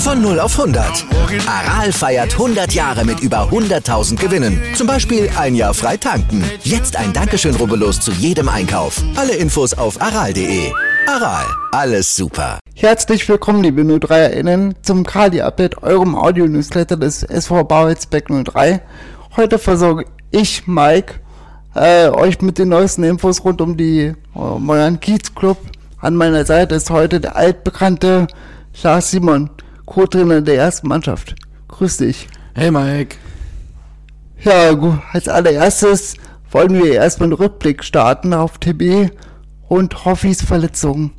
Von 0 auf 100. Aral feiert 100 Jahre mit über 100.000 Gewinnen. Zum Beispiel ein Jahr frei tanken. Jetzt ein Dankeschön, rubbellos zu jedem Einkauf. Alle Infos auf aral.de. Aral, alles super. Herzlich willkommen, liebe 03erInnen, zum Kali-Update, eurem Audio-Newsletter des SV Bauheitsbeck 03. Heute versorge ich, Mike, äh, euch mit den neuesten Infos rund um die äh, Modern Kiez Club. An meiner Seite ist heute der altbekannte Lars Simon. Co-Trainer der ersten Mannschaft. Grüß dich. Hey Mike. Ja, gut. Als allererstes wollen wir erstmal einen Rückblick starten auf TB und Hoffis Verletzung.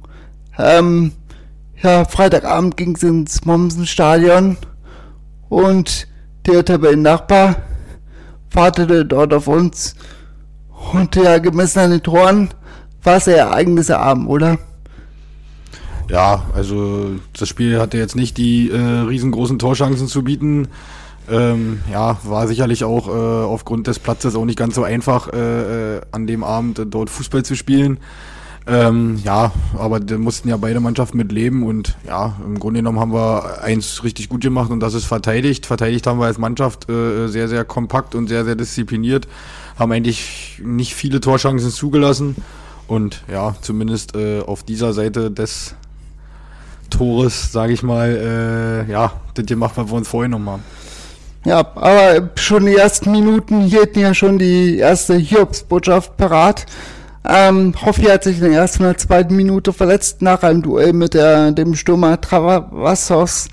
Ähm, ja, Freitagabend ging es ins Mommsen-Stadion und der Tabellennachbar wartete dort auf uns und ja, gemessen an den Toren war es ja eigenes Abend, oder? Ja, also das Spiel hatte jetzt nicht die äh, riesengroßen Torchancen zu bieten. Ähm, ja, war sicherlich auch äh, aufgrund des Platzes auch nicht ganz so einfach, äh, äh an dem Abend äh, dort Fußball zu spielen. Ähm, ja, aber da mussten ja beide Mannschaften mit leben und ja, im Grunde genommen haben wir eins richtig gut gemacht und das ist verteidigt. Verteidigt haben wir als Mannschaft äh, sehr, sehr kompakt und sehr, sehr diszipliniert, haben eigentlich nicht viele Torchancen zugelassen und ja, zumindest äh, auf dieser Seite des Tores, sage ich mal, äh, ja, das gemacht, was wir uns vorgenommen haben. Ja, aber schon die ersten Minuten hielten ja schon die erste Hiobsbotschaft parat. Ähm, Hoffi hat sich in der ersten oder zweiten Minute verletzt nach einem Duell mit der, dem Stürmer Travassos.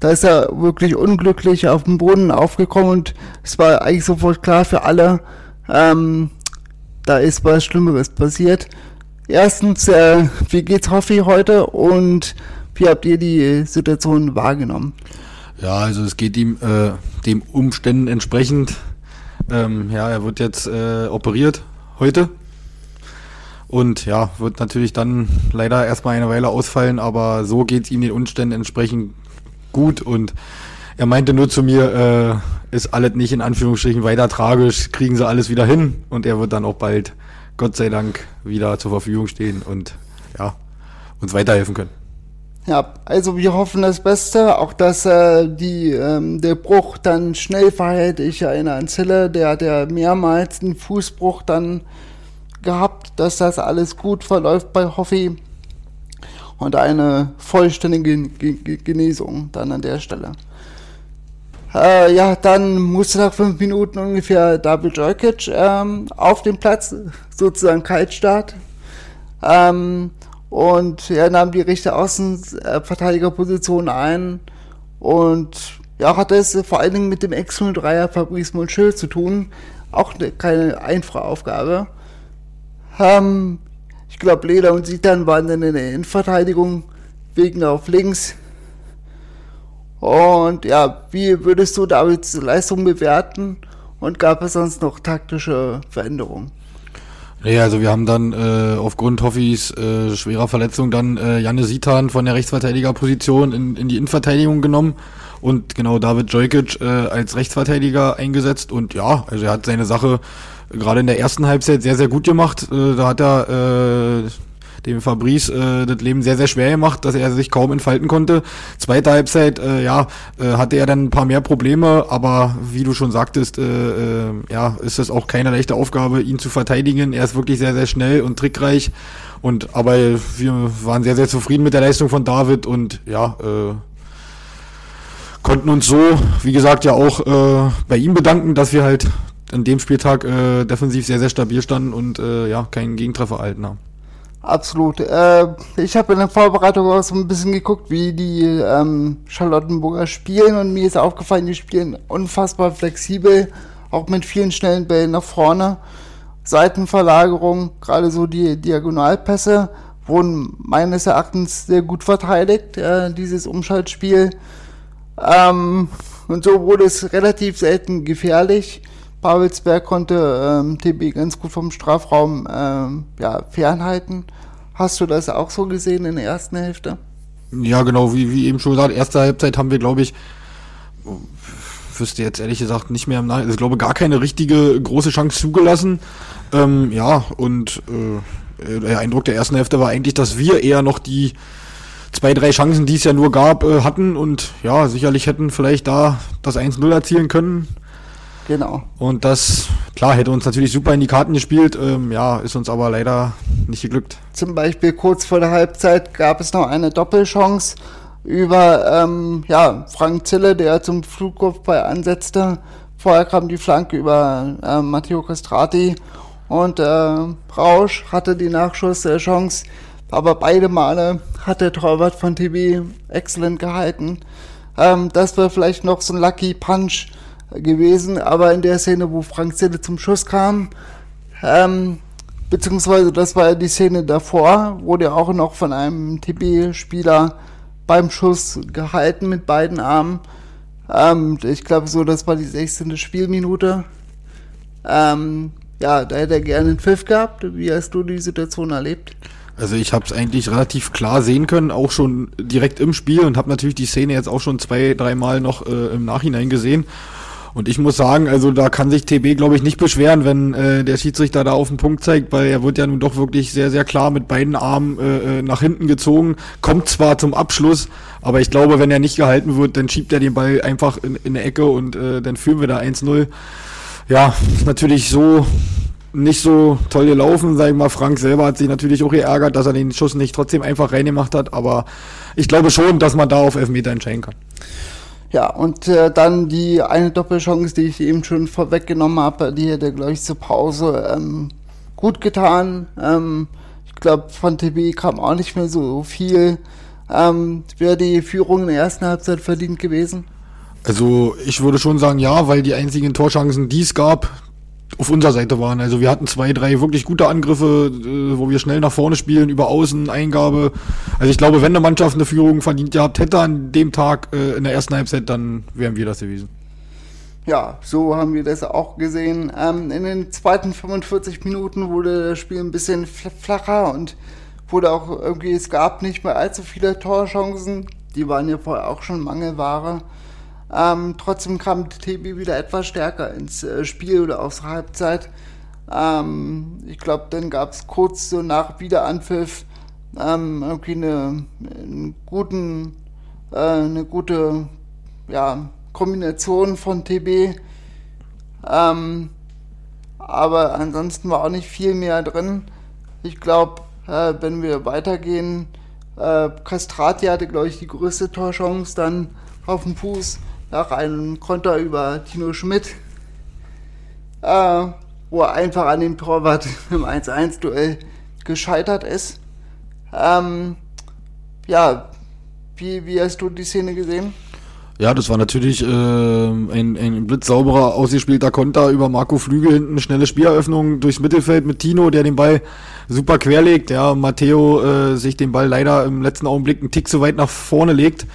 Da ist er wirklich unglücklich auf dem Boden aufgekommen und es war eigentlich sofort klar für alle, ähm, da ist was Schlimmeres passiert. Erstens, äh, wie geht's Hoffi heute und wie habt ihr die Situation wahrgenommen? Ja, also es geht ihm äh, dem Umständen entsprechend. Ähm, ja, er wird jetzt äh, operiert heute. Und ja, wird natürlich dann leider erstmal eine Weile ausfallen, aber so geht es ihm den Umständen entsprechend gut. Und er meinte nur zu mir, äh, ist alles nicht in Anführungsstrichen weiter tragisch, kriegen sie alles wieder hin. Und er wird dann auch bald, Gott sei Dank, wieder zur Verfügung stehen und ja, uns weiterhelfen können. Ja, also wir hoffen das Beste, auch dass äh, die, ähm, der Bruch dann schnell verhält. Ich erinnere an Zille, der hat ja mehrmals einen Fußbruch dann gehabt, dass das alles gut verläuft bei Hoffi und eine vollständige Genesung dann an der Stelle. Äh, ja, dann musste nach fünf Minuten ungefähr David Jojkic ähm, auf dem Platz, sozusagen Kaltstart. Ähm, und er nahm die rechte Außenverteidigerposition ein und ja, hatte es vor allen Dingen mit dem Ex-03er Fabrice Monchil zu tun. Auch ne, keine einfache Aufgabe. Ähm, ich glaube, Leder und Sitan waren dann in der Innenverteidigung, wegen auf links. Und ja, wie würdest du Davids Leistung bewerten? Und gab es sonst noch taktische Veränderungen? Ja, also wir haben dann äh, aufgrund Hoffis äh, schwerer Verletzung dann äh, Janne Sitan von der Rechtsverteidigerposition in, in die Innenverteidigung genommen und genau David Jojkic äh, als Rechtsverteidiger eingesetzt und ja, also er hat seine Sache gerade in der ersten Halbzeit sehr, sehr gut gemacht. Äh, da hat er äh, dem Fabrice äh, das Leben sehr, sehr schwer gemacht, dass er sich kaum entfalten konnte. Zweite Halbzeit, äh, ja, äh, hatte er dann ein paar mehr Probleme, aber wie du schon sagtest, äh, äh, ja, ist es auch keine leichte Aufgabe, ihn zu verteidigen. Er ist wirklich sehr, sehr schnell und trickreich. Und aber wir waren sehr, sehr zufrieden mit der Leistung von David und ja, äh, konnten uns so, wie gesagt, ja auch äh, bei ihm bedanken, dass wir halt an dem Spieltag äh, defensiv sehr, sehr stabil standen und äh, ja, keinen Gegentreffer erhalten haben. Absolut. Äh, ich habe in der Vorbereitung auch so ein bisschen geguckt, wie die ähm, Charlottenburger spielen und mir ist aufgefallen, die spielen unfassbar flexibel, auch mit vielen schnellen Bällen nach vorne. Seitenverlagerung, gerade so die Diagonalpässe, wurden meines Erachtens sehr gut verteidigt, äh, dieses Umschaltspiel. Ähm, und so wurde es relativ selten gefährlich. Babelsberg konnte ähm, TB ganz gut vom Strafraum ähm, ja, fernhalten. Hast du das auch so gesehen in der ersten Hälfte? Ja, genau, wie, wie eben schon gesagt, erste Halbzeit haben wir, glaube ich, wüsste jetzt ehrlich gesagt nicht mehr im Nachhinein, also ich glaube, gar keine richtige große Chance zugelassen. Ähm, ja, und äh, der Eindruck der ersten Hälfte war eigentlich, dass wir eher noch die zwei, drei Chancen, die es ja nur gab, äh, hatten und ja, sicherlich hätten vielleicht da das 1-0 erzielen können. Genau. Und das, klar, hätte uns natürlich super in die Karten gespielt, ähm, ja, ist uns aber leider nicht geglückt. Zum Beispiel kurz vor der Halbzeit gab es noch eine Doppelchance über ähm, ja, Frank Zille, der zum Flugkopfball ansetzte. Vorher kam die Flanke über äh, Matteo Castrati und äh, Rausch hatte die Nachschusschance, aber beide Male hat der Torwart von TB exzellent gehalten. Ähm, das war vielleicht noch so ein Lucky Punch gewesen, aber in der Szene, wo Frank Zille zum Schuss kam, ähm, beziehungsweise das war ja die Szene davor, wurde auch noch von einem TB-Spieler beim Schuss gehalten mit beiden Armen. Ähm, ich glaube so, das war die 16. Spielminute. Ähm, ja, da hätte er gerne einen Pfiff gehabt. Wie hast du die Situation erlebt? Also ich habe es eigentlich relativ klar sehen können, auch schon direkt im Spiel und habe natürlich die Szene jetzt auch schon zwei, dreimal noch äh, im Nachhinein gesehen. Und ich muss sagen, also da kann sich TB, glaube ich, nicht beschweren, wenn äh, der Schiedsrichter da auf den Punkt zeigt, weil er wird ja nun doch wirklich sehr, sehr klar mit beiden Armen äh, äh nach hinten gezogen, kommt zwar zum Abschluss, aber ich glaube, wenn er nicht gehalten wird, dann schiebt er den Ball einfach in, in eine Ecke und äh, dann führen wir da 1-0. Ja, ist natürlich so nicht so toll gelaufen, sag ich mal. Frank selber hat sich natürlich auch geärgert, dass er den Schuss nicht trotzdem einfach reingemacht hat, aber ich glaube schon, dass man da auf Elfmeter entscheiden kann. Ja, und äh, dann die eine Doppelchance, die ich eben schon vorweggenommen habe, die hätte, glaube ich, zur Pause ähm, gut getan. Ähm, ich glaube, von TB kam auch nicht mehr so viel. Ähm, Wäre die Führung in der ersten Halbzeit verdient gewesen? Also ich würde schon sagen, ja, weil die einzigen Torchancen, die es gab, auf unserer Seite waren. Also wir hatten zwei, drei wirklich gute Angriffe, äh, wo wir schnell nach vorne spielen, über Außen, Eingabe. Also ich glaube, wenn eine Mannschaft eine Führung verdient gehabt hätte an dem Tag äh, in der ersten Halbzeit, dann wären wir das gewesen. Ja, so haben wir das auch gesehen. Ähm, in den zweiten 45 Minuten wurde das Spiel ein bisschen flacher und wurde auch irgendwie, es gab nicht mehr allzu viele Torchancen. Die waren ja vorher auch schon Mangelware. Ähm, trotzdem kam TB wieder etwas stärker ins äh, Spiel oder aufs Halbzeit. Ähm, ich glaube, dann gab es kurz so nach Wiederanpfiff ähm, irgendwie eine, einen guten, äh, eine gute ja, Kombination von TB. Ähm, aber ansonsten war auch nicht viel mehr drin. Ich glaube, äh, wenn wir weitergehen, äh, Castrati hatte, glaube ich, die größte Torchance dann auf dem Fuß nach einem Konter über Tino Schmidt, äh, wo er einfach an dem Torwart im 1-1-Duell gescheitert ist. Ähm, ja, wie, wie hast du die Szene gesehen? Ja, das war natürlich äh, ein, ein blitzsauberer, ausgespielter Konter über Marco Flügel hinten, schnelle Spieleröffnung durchs Mittelfeld mit Tino, der den Ball super querlegt. Ja, Matteo äh, sich den Ball leider im letzten Augenblick einen Tick zu weit nach vorne legt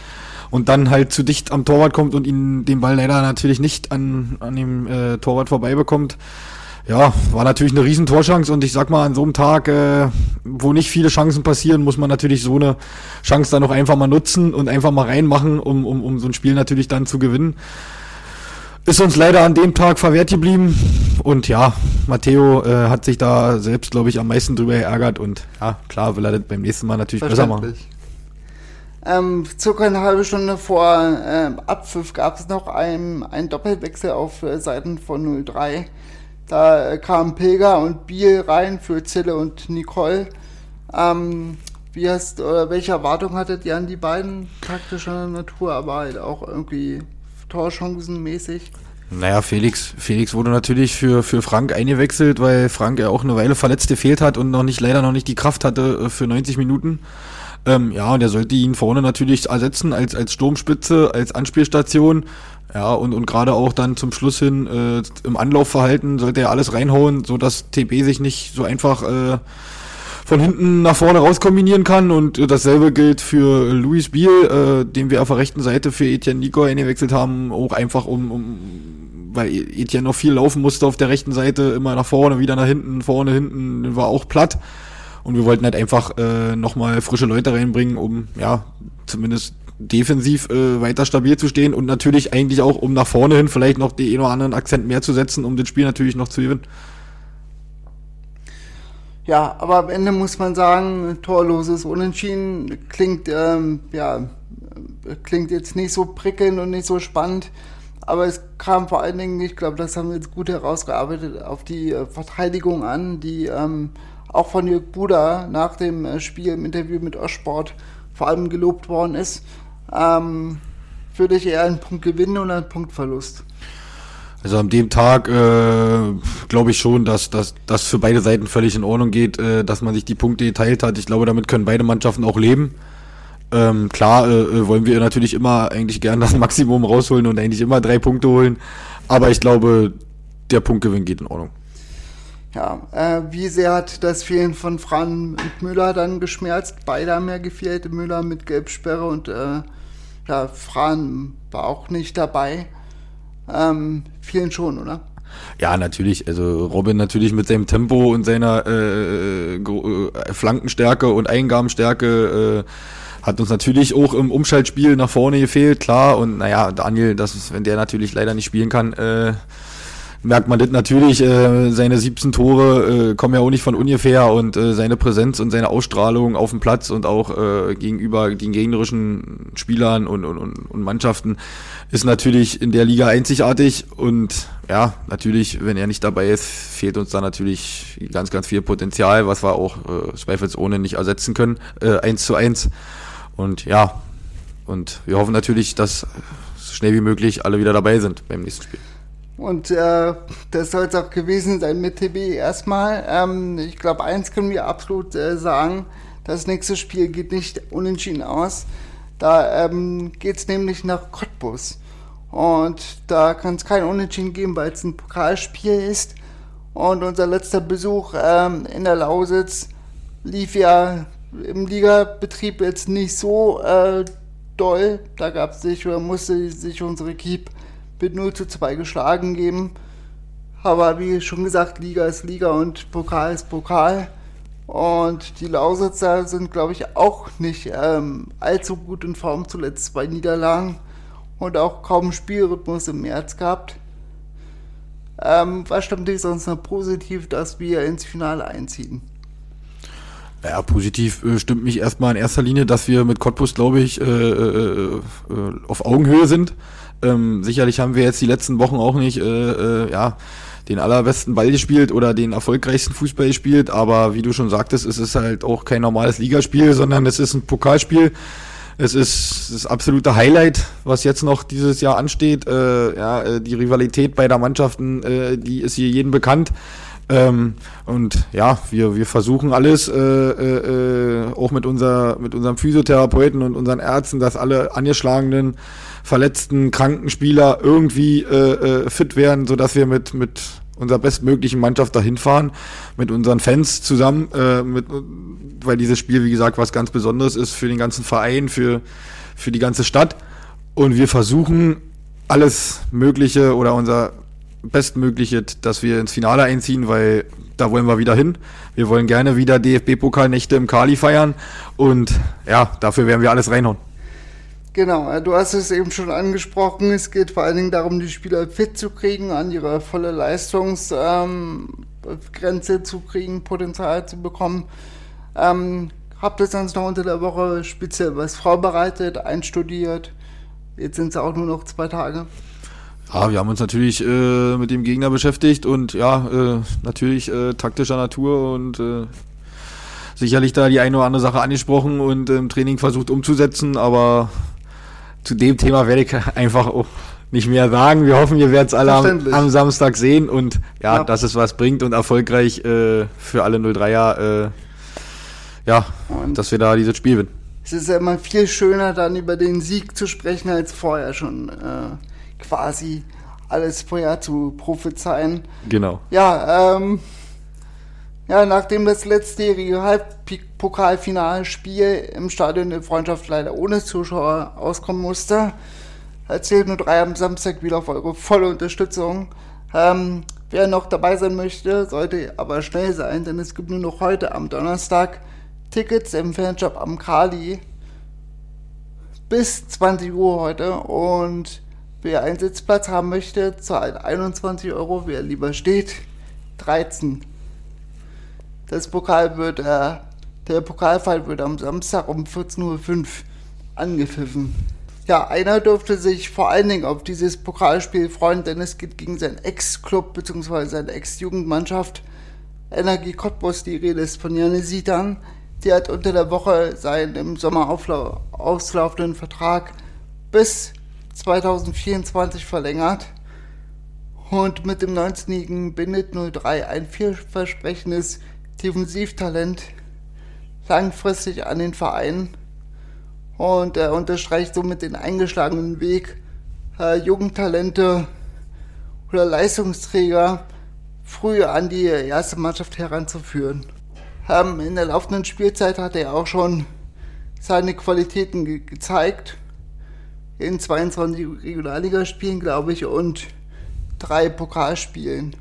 und dann halt zu dicht am Torwart kommt und ihn den Ball leider natürlich nicht an, an dem äh, Torwart vorbei bekommt. Ja, war natürlich eine riesen Torchance und ich sag mal, an so einem Tag, äh, wo nicht viele Chancen passieren, muss man natürlich so eine Chance dann auch einfach mal nutzen und einfach mal reinmachen, um, um, um so ein Spiel natürlich dann zu gewinnen. Ist uns leider an dem Tag verwehrt geblieben und ja, Matteo äh, hat sich da selbst, glaube ich, am meisten drüber geärgert und ja, klar will er das beim nächsten Mal natürlich besser machen. Ähm, circa eine halbe Stunde vor ähm, Abpfiff gab es noch einen, einen Doppelwechsel auf äh, Seiten von 03. Da äh, kamen Pilger und Biel rein für Zille und Nicole. Ähm, wie hast, oder welche Erwartung hattet ihr an die beiden? Taktischer Natur, aber halt auch irgendwie torchancenmäßig? Naja, Felix, Felix wurde natürlich für, für Frank eingewechselt, weil Frank ja auch eine Weile verletzt gefehlt hat und noch nicht, leider noch nicht die Kraft hatte äh, für 90 Minuten. Ähm, ja, und er sollte ihn vorne natürlich ersetzen als, als Sturmspitze, als Anspielstation. Ja, und, und gerade auch dann zum Schluss hin äh, im Anlaufverhalten sollte er alles reinhauen, so dass TB sich nicht so einfach äh, von hinten nach vorne raus kombinieren kann und dasselbe gilt für Luis Biel, äh, den wir auf der rechten Seite für Etienne Nico eingewechselt haben, auch einfach um, um weil Etienne noch viel laufen musste auf der rechten Seite, immer nach vorne, wieder nach hinten, vorne, hinten, war auch platt. Und wir wollten halt einfach äh, nochmal frische Leute reinbringen, um ja zumindest defensiv äh, weiter stabil zu stehen und natürlich eigentlich auch, um nach vorne hin vielleicht noch den oder anderen Akzent mehr zu setzen, um das Spiel natürlich noch zu gewinnen. Ja, aber am Ende muss man sagen, torloses Unentschieden klingt, ähm, ja, klingt jetzt nicht so prickelnd und nicht so spannend. Aber es kam vor allen Dingen, ich glaube, das haben wir jetzt gut herausgearbeitet, auf die äh, Verteidigung an, die ähm, auch von Jörg Buda nach dem äh, Spiel im Interview mit Ostsport vor allem gelobt worden ist. Ähm, würde ich eher einen Punkt gewinnen oder einen Punktverlust? Also an dem Tag äh, glaube ich schon, dass das für beide Seiten völlig in Ordnung geht, äh, dass man sich die Punkte geteilt hat. Ich glaube, damit können beide Mannschaften auch leben. Ähm, klar äh, äh wollen wir natürlich immer eigentlich gern das Maximum rausholen und eigentlich immer drei Punkte holen. Aber ich glaube, der Punktgewinn geht in Ordnung. Ja, äh, wie sehr hat das Fehlen von Fran und Müller dann geschmerzt? Beide haben ja gefehlt, Müller mit Gelbsperre und äh, ja, Fran war auch nicht dabei. Ähm, vielen schon, oder? Ja, natürlich. Also Robin natürlich mit seinem Tempo und seiner äh, äh, Flankenstärke und Eingabenstärke äh, hat uns natürlich auch im Umschaltspiel nach vorne gefehlt, klar. Und naja, Daniel, das wenn der natürlich leider nicht spielen kann, äh, merkt man das natürlich, äh, seine 17 Tore äh, kommen ja auch nicht von ungefähr und äh, seine Präsenz und seine Ausstrahlung auf dem Platz und auch äh, gegenüber den gegnerischen Spielern und, und, und Mannschaften ist natürlich in der Liga einzigartig und ja, natürlich, wenn er nicht dabei ist, fehlt uns da natürlich ganz, ganz viel Potenzial, was wir auch äh, zweifelsohne nicht ersetzen können, äh, eins zu eins. Und ja, und wir hoffen natürlich, dass so schnell wie möglich alle wieder dabei sind beim nächsten Spiel. Und äh, das soll es auch gewesen sein mit TB erstmal. Ähm, ich glaube, eins können wir absolut äh, sagen, das nächste Spiel geht nicht unentschieden aus. Da ähm, geht es nämlich nach Cottbus. Und da kann es kein Unentschieden geben, weil es ein Pokalspiel ist. Und unser letzter Besuch ähm, in der Lausitz lief ja im Ligabetrieb jetzt nicht so äh, doll. Da gab es sich oder musste sich unsere Keep mit 0 zu 2 geschlagen geben. Aber wie schon gesagt, Liga ist Liga und Pokal ist Pokal. Und die Lausitzer sind, glaube ich, auch nicht ähm, allzu gut in Form, zuletzt zwei Niederlagen und auch kaum Spielrhythmus im März gehabt. Ähm, was stimmt dich sonst noch positiv, dass wir ins Finale einziehen? Ja, positiv äh, stimmt mich erstmal in erster Linie, dass wir mit Cottbus, glaube ich, äh, äh, äh auf Augenhöhe sind. Ähm, sicherlich haben wir jetzt die letzten Wochen auch nicht äh, äh, ja, den allerbesten Ball gespielt oder den erfolgreichsten Fußball gespielt, aber wie du schon sagtest, es ist halt auch kein normales Ligaspiel, sondern es ist ein Pokalspiel. Es ist das absolute Highlight, was jetzt noch dieses Jahr ansteht. Äh, ja, äh, die Rivalität beider Mannschaften, äh, die ist hier jedem bekannt. Ähm, und ja, wir, wir versuchen alles, äh, äh, auch mit, unser, mit unserem Physiotherapeuten und unseren Ärzten, dass alle angeschlagenen, verletzten, kranken Spieler irgendwie äh, äh, fit werden, sodass wir mit, mit unserer bestmöglichen Mannschaft dahin fahren, mit unseren Fans zusammen, äh, mit, weil dieses Spiel, wie gesagt, was ganz Besonderes ist für den ganzen Verein, für, für die ganze Stadt. Und wir versuchen alles Mögliche oder unser Bestmögliche, dass wir ins Finale einziehen, weil da wollen wir wieder hin. Wir wollen gerne wieder DFB-Pokalnächte im Kali feiern und ja, dafür werden wir alles reinhauen. Genau, du hast es eben schon angesprochen. Es geht vor allen Dingen darum, die Spieler fit zu kriegen, an ihre volle Leistungsgrenze ähm, zu kriegen, Potenzial zu bekommen. Ähm, habt ihr sonst noch unter der Woche speziell was vorbereitet, einstudiert? Jetzt sind es auch nur noch zwei Tage. Ja, wir haben uns natürlich äh, mit dem Gegner beschäftigt und ja, äh, natürlich äh, taktischer Natur und äh, sicherlich da die eine oder andere Sache angesprochen und im Training versucht umzusetzen, aber zu dem Thema werde ich einfach auch nicht mehr sagen. Wir hoffen, ihr werdet es alle am, am, Samstag sehen und ja, ja, dass es was bringt und erfolgreich äh, für alle 03er, äh, ja, und dass wir da dieses Spiel gewinnen. Es ist ja immer viel schöner, dann über den Sieg zu sprechen, als vorher schon. Äh quasi alles vorher zu prophezeien. Genau. Ja, ähm, Ja, nachdem das letztjährige Halbpokalfinalspiel im Stadion der Freundschaft leider ohne Zuschauer auskommen musste, erzählt nur drei am Samstag wieder auf eure volle Unterstützung. Ähm, wer noch dabei sein möchte, sollte aber schnell sein, denn es gibt nur noch heute am Donnerstag Tickets im Fanshop am Kali bis 20 Uhr heute und wer einen Sitzplatz haben möchte, zahlt 21 Euro, wer lieber steht, 13 das Pokal wird, äh, der Pokalfall wird am Samstag um 14.05 Uhr angepfiffen. Ja, einer durfte sich vor allen Dingen auf dieses Pokalspiel freuen, denn es geht gegen seinen Ex-Club bzw. seine Ex-Jugendmannschaft Energie Cottbus. Die Rede ist von Janne Sitan. Die hat unter der Woche seinen im Sommer auslaufenden Vertrag bis 2024 verlängert und mit dem 19-jährigen Bindet 03 ein vielversprechendes Defensivtalent langfristig an den Verein und er unterstreicht somit den eingeschlagenen Weg, äh, Jugendtalente oder Leistungsträger früh an die erste Mannschaft heranzuführen. Ähm, in der laufenden Spielzeit hat er auch schon seine Qualitäten ge gezeigt. In 22 Regionalligaspielen, glaube ich, und drei Pokalspielen.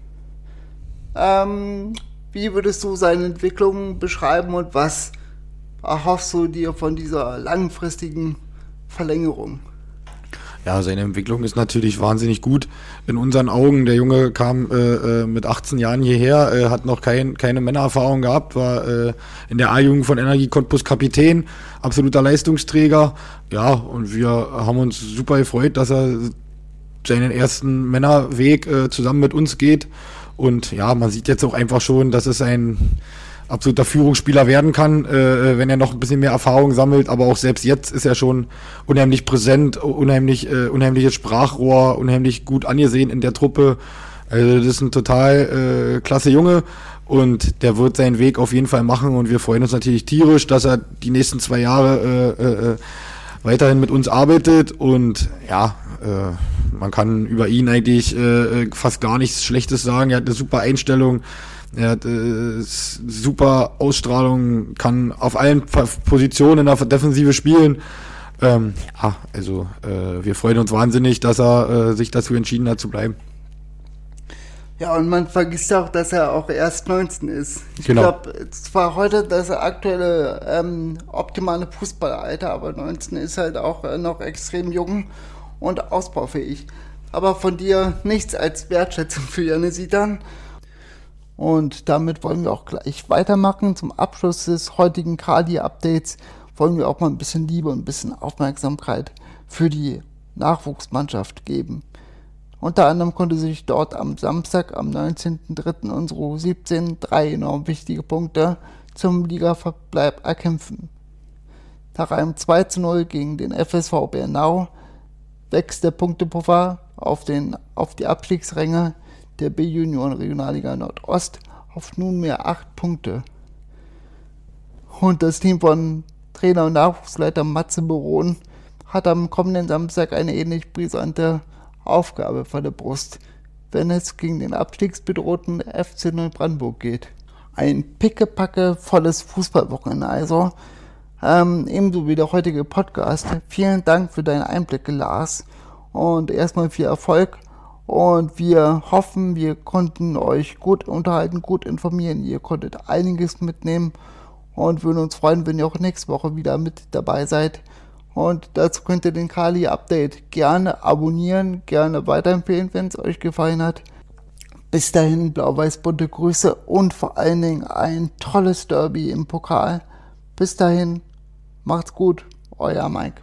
Ähm, wie würdest du seine Entwicklung beschreiben und was erhoffst du dir von dieser langfristigen Verlängerung? Ja, seine Entwicklung ist natürlich wahnsinnig gut. In unseren Augen, der Junge kam äh, äh mit 18 Jahren hierher, äh, hat noch kein, keine Männererfahrung gehabt, war äh, in der A-Jugend von Energie Cottbus Kapitän, absoluter Leistungsträger. Ja, und wir haben uns super gefreut, dass er seinen ersten Männerweg äh, zusammen mit uns geht. Und ja, man sieht jetzt auch einfach schon, dass es ein absoluter Führungsspieler werden kann, äh, wenn er noch ein bisschen mehr Erfahrung sammelt. Aber auch selbst jetzt ist er schon unheimlich präsent, unheimlich, äh, unheimliches Sprachrohr, unheimlich gut angesehen in der Truppe. Also das ist ein total äh, klasse Junge und der wird seinen Weg auf jeden Fall machen und wir freuen uns natürlich tierisch, dass er die nächsten zwei Jahre äh, äh, weiterhin mit uns arbeitet und ja, äh, man kann über ihn eigentlich äh, fast gar nichts Schlechtes sagen. Er hat eine super Einstellung, er hat äh, super Ausstrahlung, kann auf allen Positionen in der Defensive spielen. Ähm, ja, also äh, wir freuen uns wahnsinnig, dass er äh, sich dazu entschieden hat zu bleiben. Ja, und man vergisst auch, dass er auch erst 19 ist. Ich genau. glaube, zwar heute das aktuelle ähm, optimale Fußballalter, aber 19 ist halt auch äh, noch extrem jung und ausbaufähig. Aber von dir nichts als Wertschätzung für Janne Sidan. Und damit wollen wir auch gleich weitermachen. Zum Abschluss des heutigen Kali-Updates wollen wir auch mal ein bisschen Liebe und ein bisschen Aufmerksamkeit für die Nachwuchsmannschaft geben. Unter anderem konnte sich dort am Samstag, am 19.03. unsere U17 drei enorm wichtige Punkte zum Ligaverbleib erkämpfen. Nach einem 2 zu 0 gegen den FSV Bernau wächst der Punktepuffer auf, den, auf die Abstiegsränge der B-Union Regionalliga Nordost auf nunmehr acht Punkte. Und das Team von Trainer und Nachwuchsleiter Matze Beron hat am kommenden Samstag eine ähnlich brisante Aufgabe vor der Brust, wenn es gegen den abstiegsbedrohten FC Neubrandenburg geht. Ein pickepacke volles Fußballwochenende also, ähm, ebenso wie der heutige Podcast. Vielen Dank für deine Einblicke, Lars. Und erstmal viel Erfolg. Und wir hoffen, wir konnten euch gut unterhalten, gut informieren. Ihr konntet einiges mitnehmen und würden uns freuen, wenn ihr auch nächste Woche wieder mit dabei seid. Und dazu könnt ihr den Kali Update gerne abonnieren, gerne weiterempfehlen, wenn es euch gefallen hat. Bis dahin blau-weiß-bunte Grüße und vor allen Dingen ein tolles Derby im Pokal. Bis dahin, Macht's gut, euer Mike.